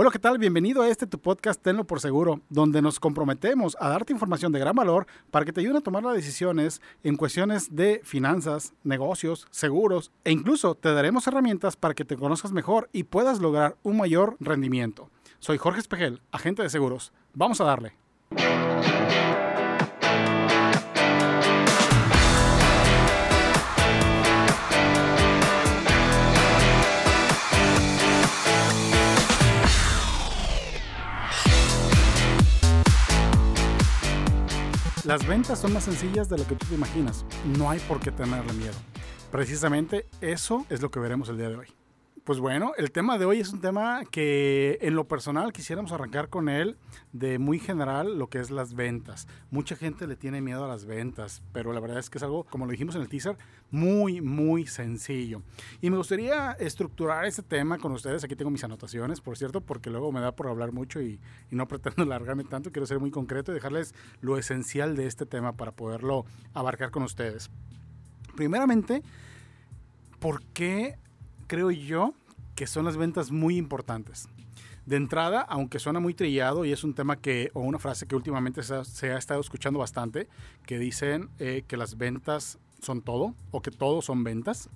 Hola, ¿qué tal? Bienvenido a este tu podcast Tenlo por Seguro, donde nos comprometemos a darte información de gran valor para que te ayuden a tomar las decisiones en cuestiones de finanzas, negocios, seguros e incluso te daremos herramientas para que te conozcas mejor y puedas lograr un mayor rendimiento. Soy Jorge Espejel, agente de seguros. Vamos a darle. Las ventas son más sencillas de lo que tú te imaginas. No hay por qué tenerle miedo. Precisamente eso es lo que veremos el día de hoy. Pues bueno, el tema de hoy es un tema que en lo personal quisiéramos arrancar con él de muy general, lo que es las ventas. Mucha gente le tiene miedo a las ventas, pero la verdad es que es algo, como lo dijimos en el teaser, muy, muy sencillo. Y me gustaría estructurar este tema con ustedes. Aquí tengo mis anotaciones, por cierto, porque luego me da por hablar mucho y, no pretendo alargarme tanto. Quiero ser muy concreto y dejarles lo esencial de este tema para poderlo abarcar con ustedes. Primeramente, ¿por qué creo yo que son las ventas muy importantes. De entrada, aunque suena muy trillado y es un tema que, o una frase que últimamente se ha, estado escuchando bastante, que dicen eh, que las ventas son todo o que todo son ventas,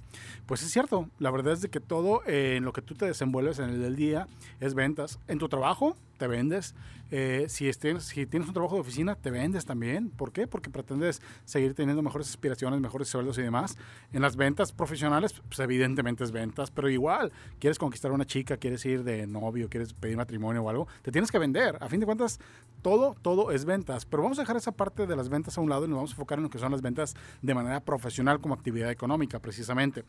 pues es cierto. La verdad es de que todo eh, en lo que tú te desenvuelves en el día es ventas. En tu trabajo te vendes. Eh, si, tienes un trabajo de oficina, te vendes también. ¿Por qué? Porque pretendes seguir teniendo mejores aspiraciones, mejores sueldos y demás. En las ventas profesionales, pues evidentemente es ventas, pero igual, quieres conquistar una chica, quieres ir de novio, quieres pedir matrimonio o algo, te tienes que vender. A fin de cuentas, todo, todo es ventas. Pero vamos a dejar esa parte de las ventas a un lado y nos vamos a enfocar en lo que son las ventas de manera profesional como actividad económica, precisamente.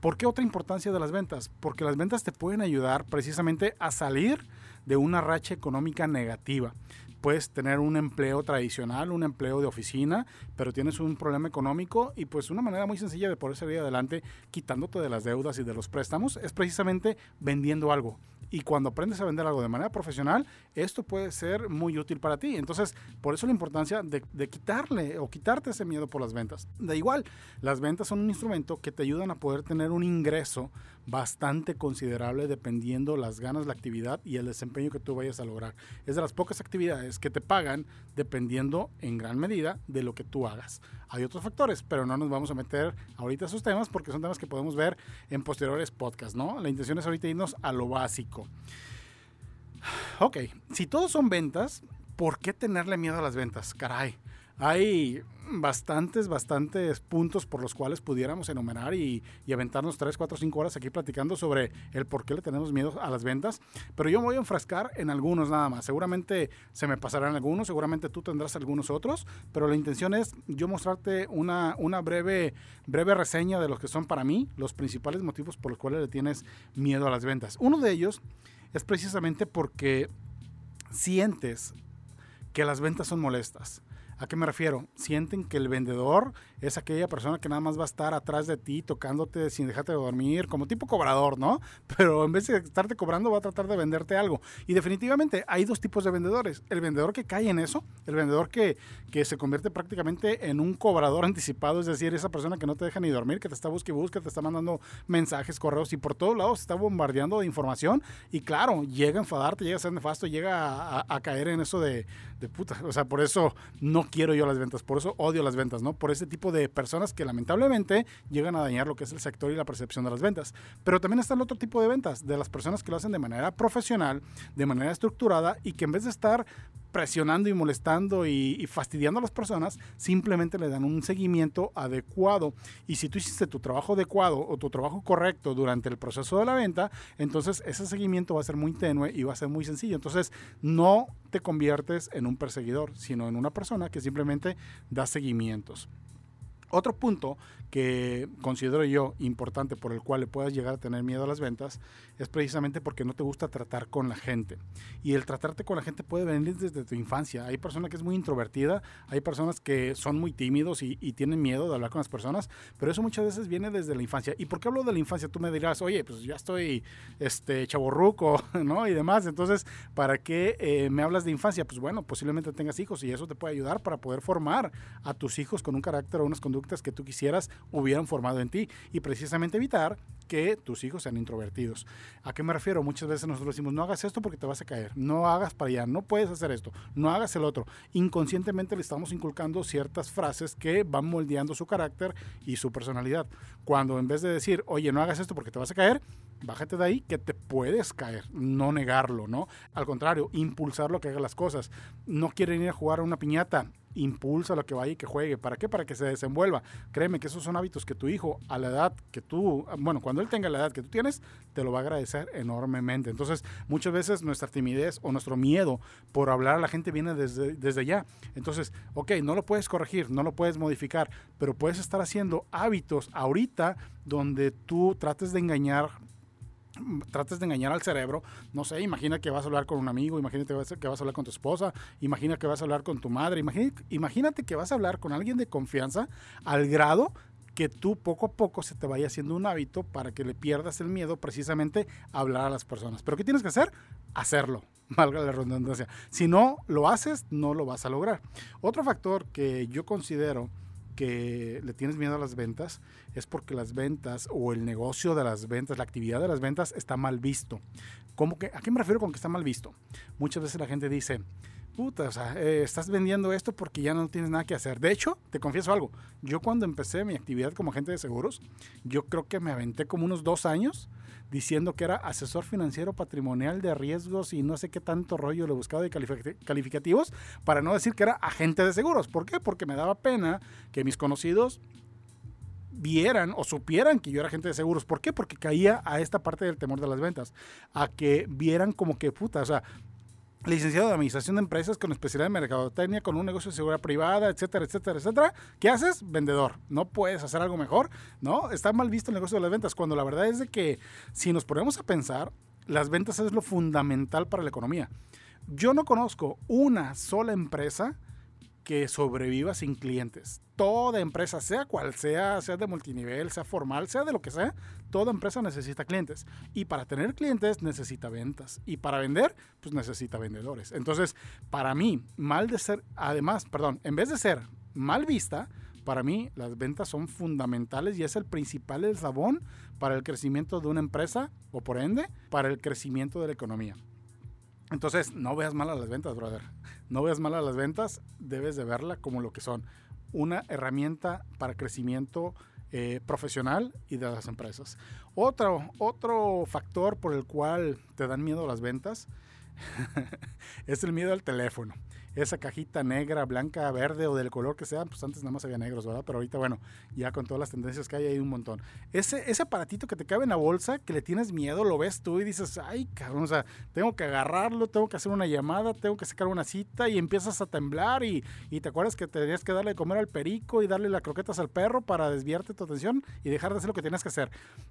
¿Por qué otra importancia de las ventas? Porque las ventas te pueden ayudar precisamente a salir de una racha económica negativa. Puedes tener un empleo tradicional, un empleo de oficina, pero tienes un problema económico y pues una manera muy sencilla de poder salir adelante quitándote de las deudas y de los préstamos es precisamente vendiendo algo. Y cuando aprendes a vender algo de manera profesional, esto puede ser muy útil para ti. Entonces, por eso la importancia de, de, quitarle o quitarte ese miedo por las ventas. De igual, las ventas son un instrumento que te ayudan a poder tener un ingreso bastante considerable dependiendo las ganas, la actividad y el desempeño que tú vayas a lograr. Es de las pocas actividades que te pagan dependiendo en gran medida de lo que tú hagas. Hay otros factores, pero no nos vamos a meter ahorita a esos temas porque son temas que podemos ver en posteriores podcasts, ¿no? La intención es ahorita irnos a lo básico. Ok, si todos son ventas, ¿por qué tenerle miedo a las ventas? Caray, hay bastantes, bastantes puntos por los cuales pudiéramos enumerar y, aventarnos 3, 4, 5 horas aquí platicando sobre el por qué le tenemos miedo a las ventas. Pero yo me voy a enfrascar en algunos nada más. Seguramente se me pasarán algunos, seguramente tú tendrás algunos otros, pero la intención es yo mostrarte una, una breve, breve reseña de los que son para mí los principales motivos por los cuales le tienes miedo a las ventas. Uno de ellos es precisamente porque sientes que las ventas son molestas. ¿A qué me refiero? Sienten que el vendedor es aquella persona que nada más va a estar atrás de ti tocándote sin dejarte de dormir, como tipo cobrador, ¿no? Pero en vez de estarte cobrando va a tratar de venderte algo. Y definitivamente hay dos tipos de vendedores. El vendedor que cae en eso, el vendedor que, que se convierte prácticamente en un cobrador anticipado, es decir, esa persona que no te deja ni dormir, que te está buscando y busca, te está mandando mensajes, correos y por todos lados está bombardeando de información. Y claro, llega a enfadarte, llega a ser nefasto, llega a, a, a caer en eso de, de puta. O sea, por eso no quiero yo las ventas, por eso odio las ventas, ¿no? Por ese tipo de personas que lamentablemente llegan a dañar lo que es el sector y la percepción de las ventas. Pero también está el otro tipo de ventas, de las personas que lo hacen de manera profesional, de manera estructurada y que en vez de estar presionando y molestando y, y, fastidiando a las personas, simplemente le dan un seguimiento adecuado. Y si tú hiciste tu trabajo adecuado o tu trabajo correcto durante el proceso de la venta, entonces ese seguimiento va a ser muy tenue y va a ser muy sencillo. Entonces no te conviertes en un perseguidor, sino en una persona que simplemente da seguimientos. Otro punto que considero yo importante por el cual le puedas llegar a tener miedo a las ventas es precisamente porque no te gusta tratar con la gente. Y el tratarte con la gente puede venir desde tu infancia. Hay personas que es muy introvertida, hay personas que son muy tímidos y, y tienen miedo de hablar con las personas, pero eso muchas veces viene desde la infancia. ¿Y por qué hablo de la infancia? Tú me dirás, oye, pues ya estoy este, chaborruco, ¿no? Y demás. Entonces, ¿para qué eh, me hablas de infancia? Pues bueno, posiblemente tengas hijos y eso te puede ayudar para poder formar a tus hijos con un carácter o unas conductas que tú quisieras hubieran formado en ti y precisamente evitar que tus hijos sean introvertidos. ¿A qué me refiero? Muchas veces nosotros decimos, no hagas esto porque te vas a caer, no hagas para allá, no puedes hacer esto, no hagas el otro. Inconscientemente le estamos inculcando ciertas frases que van moldeando su carácter y su personalidad. Cuando en vez de decir, oye, no hagas esto porque te vas a caer, bájate de ahí que te puedes caer, no negarlo, ¿no? Al contrario, impulsarlo a que haga las cosas. No quieren ir a jugar a una piñata, impulsa lo que vaya y que juegue. ¿Para qué? Para que se desenvuelva. Créeme que esos son hábitos que tu hijo, a la edad que tú, bueno, cuando él tenga la edad que tú tienes, te lo va a agradecer enormemente. Entonces, muchas veces nuestra timidez o nuestro miedo por hablar a la gente viene desde, desde ya. Entonces, ok, no lo puedes corregir, no lo puedes modificar, pero puedes estar haciendo hábitos ahorita donde tú trates de engañar trates de engañar al cerebro, no sé, imagina que vas a hablar con un amigo, imagínate que vas a hablar con tu esposa, imagina que vas a hablar con tu madre, imagínate, imagínate que vas a hablar con alguien de confianza al grado que tú poco a poco se te vaya haciendo un hábito para que le pierdas el miedo precisamente a hablar a las personas. Pero ¿qué tienes que hacer? Hacerlo, valga la redundancia. Si no lo haces, no lo vas a lograr. Otro factor que yo considero que le tienes miedo a las ventas es porque las ventas o el negocio de las ventas, la actividad de las ventas está mal visto. ¿Cómo que, ¿A qué me refiero con que está mal visto? Muchas veces la gente dice, puta, o sea, eh, estás vendiendo esto porque ya no tienes nada que hacer. De hecho, te confieso algo, yo cuando empecé mi actividad como agente de seguros, yo creo que me aventé como unos dos años diciendo que era asesor financiero patrimonial de riesgos y no sé qué tanto rollo le buscaba de calificativos, para no decir que era agente de seguros. ¿Por qué? Porque me daba pena que mis conocidos vieran o supieran que yo era agente de seguros. ¿Por qué? Porque caía a esta parte del temor de las ventas, a que vieran como que puta, o sea, licenciado de Administración de Empresas con especialidad en Mercadotecnia, con un negocio de seguridad privada, etcétera, etcétera, etcétera. ¿Qué haces? Vendedor. No puedes hacer algo mejor, ¿no? Está mal visto el negocio de las ventas, cuando la verdad es de que si nos ponemos a pensar, las ventas es lo fundamental para la economía. Yo no conozco una sola empresa que sobreviva sin clientes. Toda empresa, sea cual sea, sea de multinivel, sea formal, sea de lo que sea, toda empresa necesita clientes. Y para tener clientes necesita ventas. Y para vender, pues necesita vendedores. Entonces, para mí, mal de ser, además, perdón, en vez de ser mal vista, para mí las ventas son fundamentales y es el principal eslabón para el crecimiento de una empresa o por ende para el crecimiento de la economía. Entonces, no veas mal a las ventas, brother. No veas mal a las ventas, debes de verla como lo que son. Una herramienta para crecimiento eh, profesional y de las empresas. Otro, otro factor por el cual te dan miedo las ventas es el miedo al teléfono esa cajita negra, blanca, verde o del color que sea, pues antes nada más había negros, ¿verdad? Pero ahorita, bueno, ya con todas las tendencias que hay, hay un montón. Ese, ese aparatito que te cabe en la bolsa, que le tienes miedo, lo ves tú y dices, ay, cabrón, o sea, tengo que agarrarlo, tengo que hacer una llamada, tengo que sacar una cita y empiezas a temblar y, y te acuerdas que tenías que darle de comer al perico y darle las croquetas al perro para desviarte tu atención y dejar de hacer lo que tienes que hacer.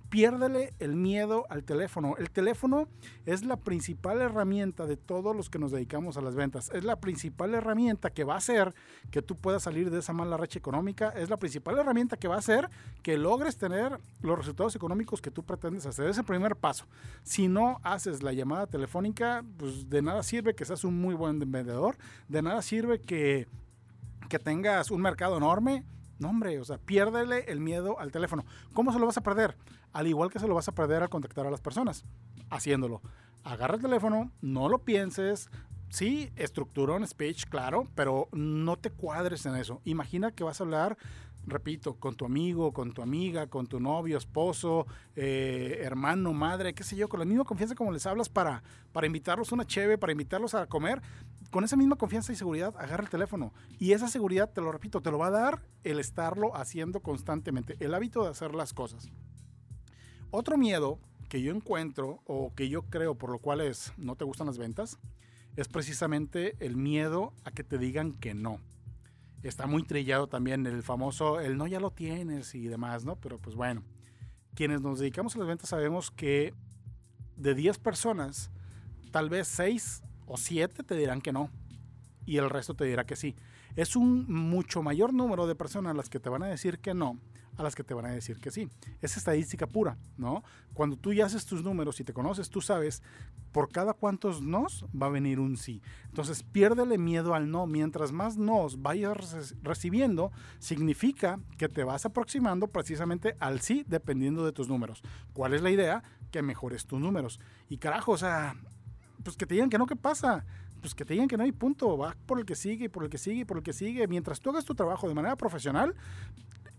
Piérdele el miedo al teléfono. El teléfono es la principal herramienta de todos los que nos dedicamos a las ventas. Es la principal herramienta que va a hacer que tú puedas salir de esa mala racha económica, es la principal herramienta que va a hacer que logres tener los resultados económicos que tú pretendes hacer. Es el primer paso. Si no haces la llamada telefónica, pues de nada sirve que seas un muy buen vendedor, de nada sirve que, que tengas un mercado enorme. No, hombre, o sea, piérdele el miedo al teléfono. ¿Cómo se lo vas a perder? Al igual que se lo vas a perder al contactar a las personas, haciéndolo. Agarra el teléfono, no lo pienses, sí, estructura un speech, claro, pero no te cuadres en eso. Imagina que vas a hablar, repito, con tu amigo, con tu amiga, con tu novio, esposo, eh, hermano, madre, qué sé yo, con la misma confianza como les hablas para, para invitarlos a una cheve, para invitarlos a comer. Con esa misma confianza y seguridad, agarra el teléfono. Y esa seguridad, te lo repito, te lo va a dar el estarlo haciendo constantemente, el hábito de hacer las cosas. Otro miedo que yo encuentro o que yo creo por lo cual es no te gustan las ventas es precisamente el miedo a que te digan que no. Está muy trillado también el famoso, el no ya lo tienes y demás, ¿no? Pero pues bueno, quienes nos dedicamos a las ventas sabemos que de 10 personas, tal vez 6 o 7 te dirán que no y el resto te dirá que sí. Es un mucho mayor número de personas las que te van a decir que no a las que te van a decir que sí. Es estadística pura, ¿no? Cuando tú ya haces tus números y te conoces, tú sabes por cada cuántos nos va a venir un sí. Entonces, piérdele miedo al no. Mientras más nos vayas recibiendo, significa que te vas aproximando precisamente al sí dependiendo de tus números. ¿Cuál es la idea? Que mejores tus números. Y carajo, o sea, pues que te digan que no, ¿qué pasa? Pues que te digan que no hay punto, va por el que sigue, por el que sigue, por el que sigue. Mientras tú hagas tu trabajo de manera profesional,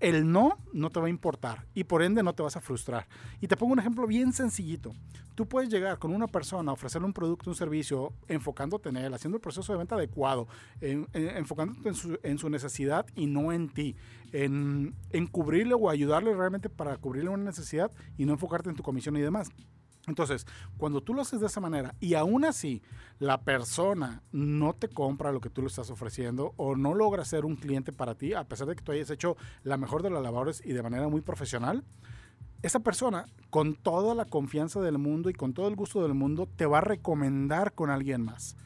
el no no te va a importar y por ende no te vas a frustrar. Y te pongo un ejemplo bien sencillito. Tú puedes llegar con una persona, ofrecerle un producto, un servicio, enfocándote en él, haciendo el proceso de venta adecuado, enfocándote en su, necesidad y no en ti, en, en cubrirle o ayudarle realmente para cubrirle una necesidad y no enfocarte en tu comisión y demás. Entonces, cuando tú lo haces de esa manera y aún así la persona no te compra lo que tú le estás ofreciendo o no logra ser un cliente para ti, a pesar de que tú hayas hecho la mejor de las labores y de manera muy profesional, esa persona con toda la confianza del mundo y con todo el gusto del mundo te va a recomendar con alguien más.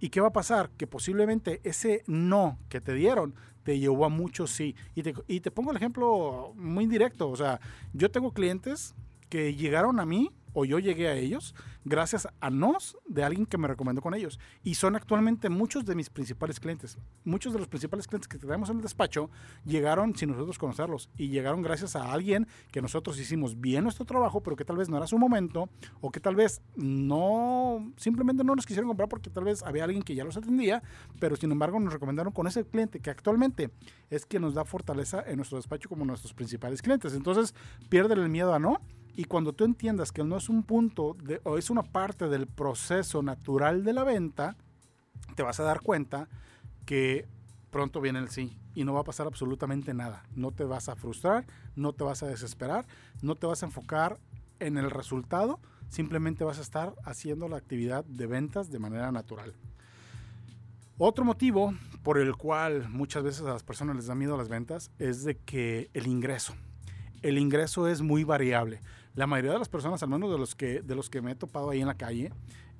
¿Y qué va a pasar? Que posiblemente ese no que te dieron te llevó a muchos sí. Y te, y te pongo el ejemplo muy directo. O sea, yo tengo clientes que llegaron a mí o yo llegué a ellos gracias a nos de alguien que me recomendó con ellos. Y son actualmente muchos de mis principales clientes. Muchos de los principales clientes que tenemos en el despacho llegaron sin nosotros conocerlos y llegaron gracias a alguien que nosotros hicimos bien nuestro trabajo, pero que tal vez no era su momento o que tal vez no, simplemente no nos quisieron comprar porque tal vez había alguien que ya los atendía, pero sin embargo nos recomendaron con ese cliente que actualmente es que nos da fortaleza en nuestro despacho como nuestros principales clientes. Entonces, pierden el miedo a no y cuando tú entiendas que no es un punto de, o es una parte del proceso natural de la venta, te vas a dar cuenta que pronto viene el sí y no va a pasar absolutamente nada. No te vas a frustrar, no te vas a desesperar, no te vas a enfocar en el resultado, simplemente vas a estar haciendo la actividad de ventas de manera natural. Otro motivo por el cual muchas veces a las personas les da miedo las ventas es de que el ingreso. El ingreso es muy variable la mayoría de las personas, al menos de los que, de los que me he topado ahí en la calle,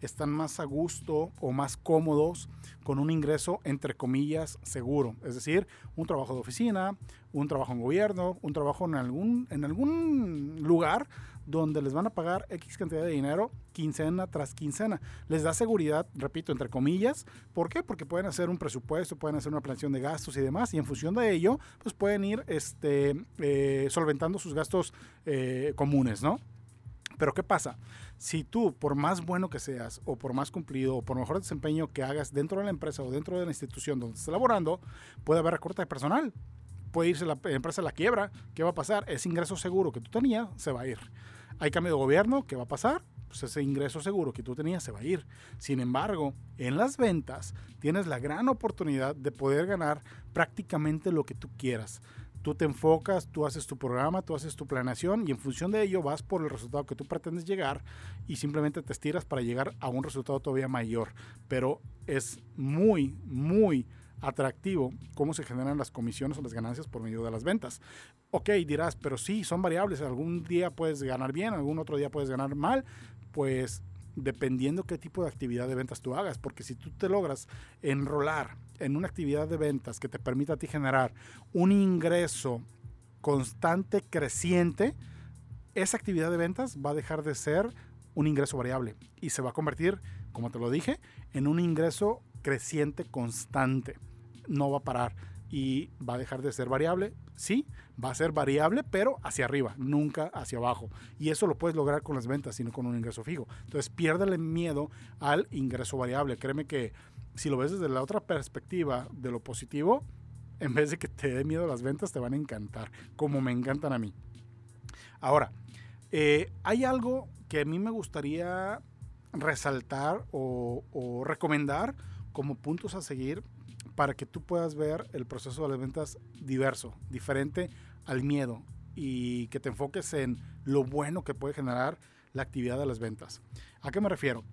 están más a gusto o más cómodos con un ingreso entre comillas seguro, es decir, un trabajo de oficina, un trabajo en gobierno, un trabajo en algún, en algún lugar donde les van a pagar X cantidad de dinero quincena tras quincena. Les da seguridad, repito, entre comillas. ¿Por qué? Porque pueden hacer un presupuesto, pueden hacer una planeación de gastos y demás, y en función de ello, pues pueden ir este, eh, solventando sus gastos eh, comunes, ¿no? Pero ¿qué pasa? Si tú, por más bueno que seas, o por más cumplido, o por mejor desempeño que hagas dentro de la empresa o dentro de la institución donde estés laborando, puede haber recorte de personal. Puede irse la empresa a la quiebra. ¿Qué va a pasar? Ese ingreso seguro que tú tenías se va a ir. Hay cambio de gobierno, ¿qué va a pasar? Pues ese ingreso seguro que tú tenías se va a ir. Sin embargo, en las ventas tienes la gran oportunidad de poder ganar prácticamente lo que tú quieras. Tú te enfocas, tú haces tu programa, tú haces tu planeación y en función de ello vas por el resultado que tú pretendes llegar y simplemente te estiras para llegar a un resultado todavía mayor. Pero es muy, muy atractivo cómo se generan las comisiones o las ganancias por medio de las ventas. Ok, dirás, pero sí, son variables. Algún día puedes ganar bien, algún otro día puedes ganar mal. Pues dependiendo qué tipo de actividad de ventas tú hagas, porque si tú te logras enrolar en una actividad de ventas que te permita a ti generar un ingreso constante, creciente, esa actividad de ventas va a dejar de ser un ingreso variable y se va a convertir, como te lo dije, en un ingreso creciente constante no va a parar y va a dejar de ser variable. Sí, va a ser variable, pero hacia arriba, nunca hacia abajo. Y eso lo puedes lograr con las ventas, sino con un ingreso fijo. Entonces, piérdele miedo al ingreso variable. Créeme que si lo ves desde la otra perspectiva de lo positivo, en vez de que te dé miedo las ventas, te van a encantar, como me encantan a mí. Ahora, eh, hay algo que a mí me gustaría resaltar o recomendar como puntos a seguir para que tú puedas ver el proceso de las ventas diverso, diferente al miedo y que te enfoques en lo bueno que puede generar la actividad de las ventas. ¿A qué me refiero?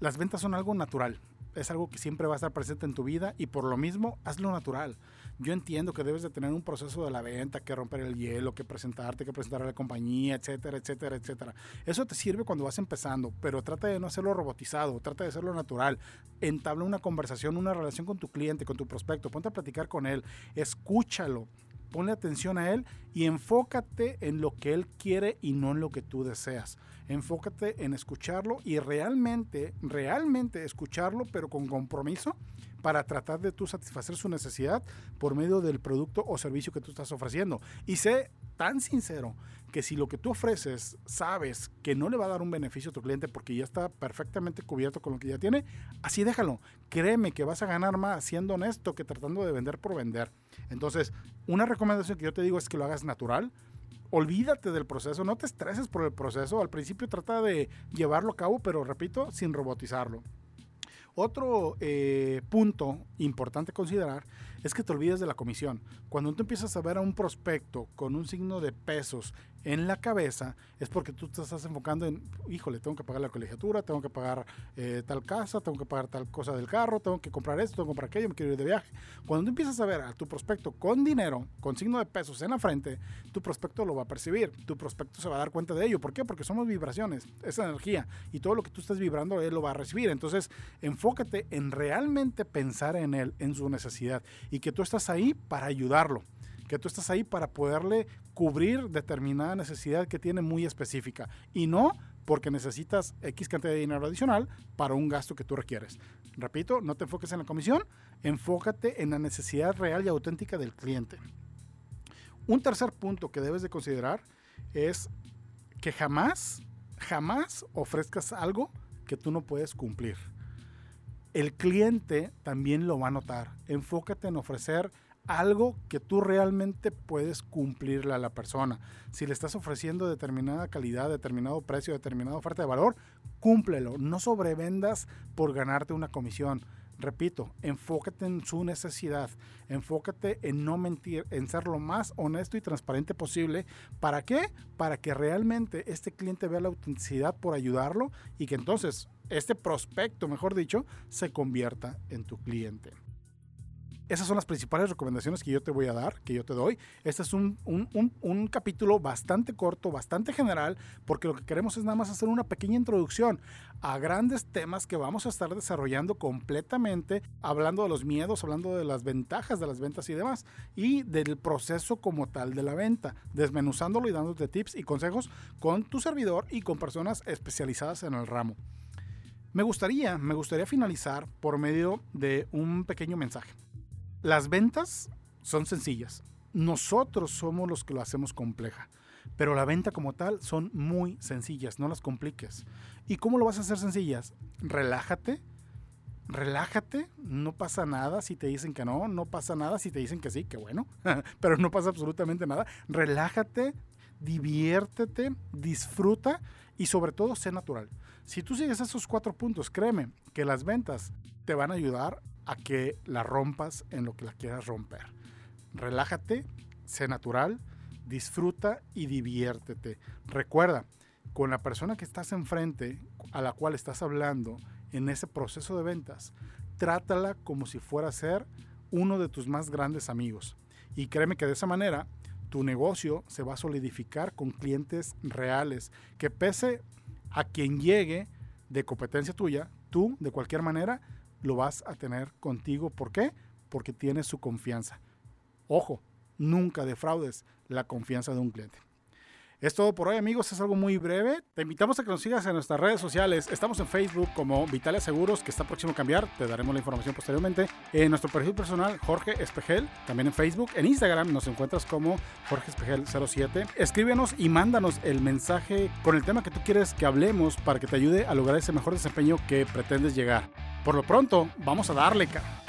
Las ventas son algo natural, es algo que siempre va a estar presente en tu vida y por lo mismo hazlo natural. Yo entiendo que debes de tener un proceso de la venta, que romper el hielo, que presentarte, que presentar a la compañía, etcétera, etcétera, etcétera. Eso te sirve cuando vas empezando, pero trata de no hacerlo robotizado, trata de hacerlo natural. Entabla una conversación, una relación con tu cliente, con tu prospecto, ponte a platicar con él, escúchalo, ponle atención a él y enfócate en lo que él quiere y no en lo que tú deseas. Enfócate en escucharlo y realmente, realmente escucharlo, pero con compromiso para tratar de tú satisfacer su necesidad por medio del producto o servicio que tú estás ofreciendo. Y sé tan sincero que si lo que tú ofreces sabes que no le va a dar un beneficio a tu cliente porque ya está perfectamente cubierto con lo que ya tiene, así déjalo. Créeme que vas a ganar más siendo honesto que tratando de vender por vender. Entonces, una recomendación que yo te digo es que lo hagas natural. Olvídate del proceso, no te estreses por el proceso. Al principio trata de llevarlo a cabo, pero repito, sin robotizarlo. Otro eh, punto importante considerar es que te olvides de la comisión. Cuando tú empiezas a ver a un prospecto con un signo de pesos en la cabeza, es porque tú te estás enfocando en, híjole, tengo que pagar la colegiatura, tengo que pagar eh, tal casa, tengo que pagar tal cosa del carro, tengo que comprar esto, tengo que comprar aquello, me quiero ir de viaje. Cuando tú empiezas a ver a tu prospecto con dinero, con signo de pesos en la frente, tu prospecto lo va a percibir, tu prospecto se va a dar cuenta de ello. ¿Por qué? Porque somos vibraciones, esa energía, y todo lo que tú estás vibrando, él lo va a recibir. Entonces, enfócate en realmente pensar en él, en su necesidad y que tú estás ahí para ayudarlo, que tú estás ahí para poderle cubrir determinada necesidad que tiene muy específica y no porque necesitas X cantidad de dinero adicional para un gasto que tú requieres. Repito, no te enfoques en la comisión, enfócate en la necesidad real y auténtica del cliente. Un tercer punto que debes de considerar es que jamás, jamás ofrezcas algo que tú no puedes cumplir el cliente también lo va a notar. Enfócate en ofrecer algo que tú realmente puedes cumplirle a la persona. Si le estás ofreciendo determinada calidad, determinado precio, determinada oferta de valor, cúmplelo. No sobrevendas por ganarte una comisión. Repito, enfócate en su necesidad, enfócate en no mentir, en ser lo más honesto y transparente posible. ¿Para qué? Para que realmente este cliente vea la autenticidad por ayudarlo y que entonces este prospecto, mejor dicho, se convierta en tu cliente. Esas son las principales recomendaciones que yo te voy a dar, que yo te doy. Este es un, capítulo bastante corto, bastante general, porque lo que queremos es nada más hacer una pequeña introducción a grandes temas que vamos a estar desarrollando completamente, hablando de los miedos, hablando de las ventajas de las ventas y demás, y del proceso como tal de la venta, desmenuzándolo y dándote tips y consejos con tu servidor y con personas especializadas en el ramo. Me gustaría, me gustaría finalizar por medio de un pequeño mensaje. Las ventas son sencillas. Nosotros somos los que lo hacemos compleja. Pero la venta como tal son muy sencillas, no las compliques. ¿Y cómo lo vas a hacer sencillas? Relájate, relájate, no pasa nada si te dicen que no, no pasa nada si te dicen que sí, que bueno, pero no pasa absolutamente nada. Relájate, diviértete, disfruta y sobre todo sé natural. Si tú sigues esos cuatro puntos, créeme que las ventas te van a ayudar a que la rompas en lo que la quieras romper. Relájate, sé natural, disfruta y diviértete. Recuerda, con la persona que estás enfrente, a la cual estás hablando en ese proceso de ventas, trátala como si fuera a ser uno de tus más grandes amigos. Y créeme que de esa manera tu negocio se va a solidificar con clientes reales, que pese a quien llegue de competencia tuya, tú de cualquier manera lo vas a tener contigo. ¿Por qué? Porque tienes su confianza. Ojo, nunca defraudes la confianza de un cliente. Es todo por hoy amigos, es algo muy breve. Te invitamos a que nos sigas en nuestras redes sociales. Estamos en Facebook como Vitalia Seguros, que está próximo a cambiar. Te daremos la información posteriormente. En nuestro perfil personal, Jorge Espejel, también en Facebook. En Instagram nos encuentras como Jorge Espejel 07. Escríbenos y mándanos el mensaje con el tema que tú quieres que hablemos para que te ayude a lograr ese mejor desempeño que pretendes llegar. Por lo pronto, vamos a darle, cara.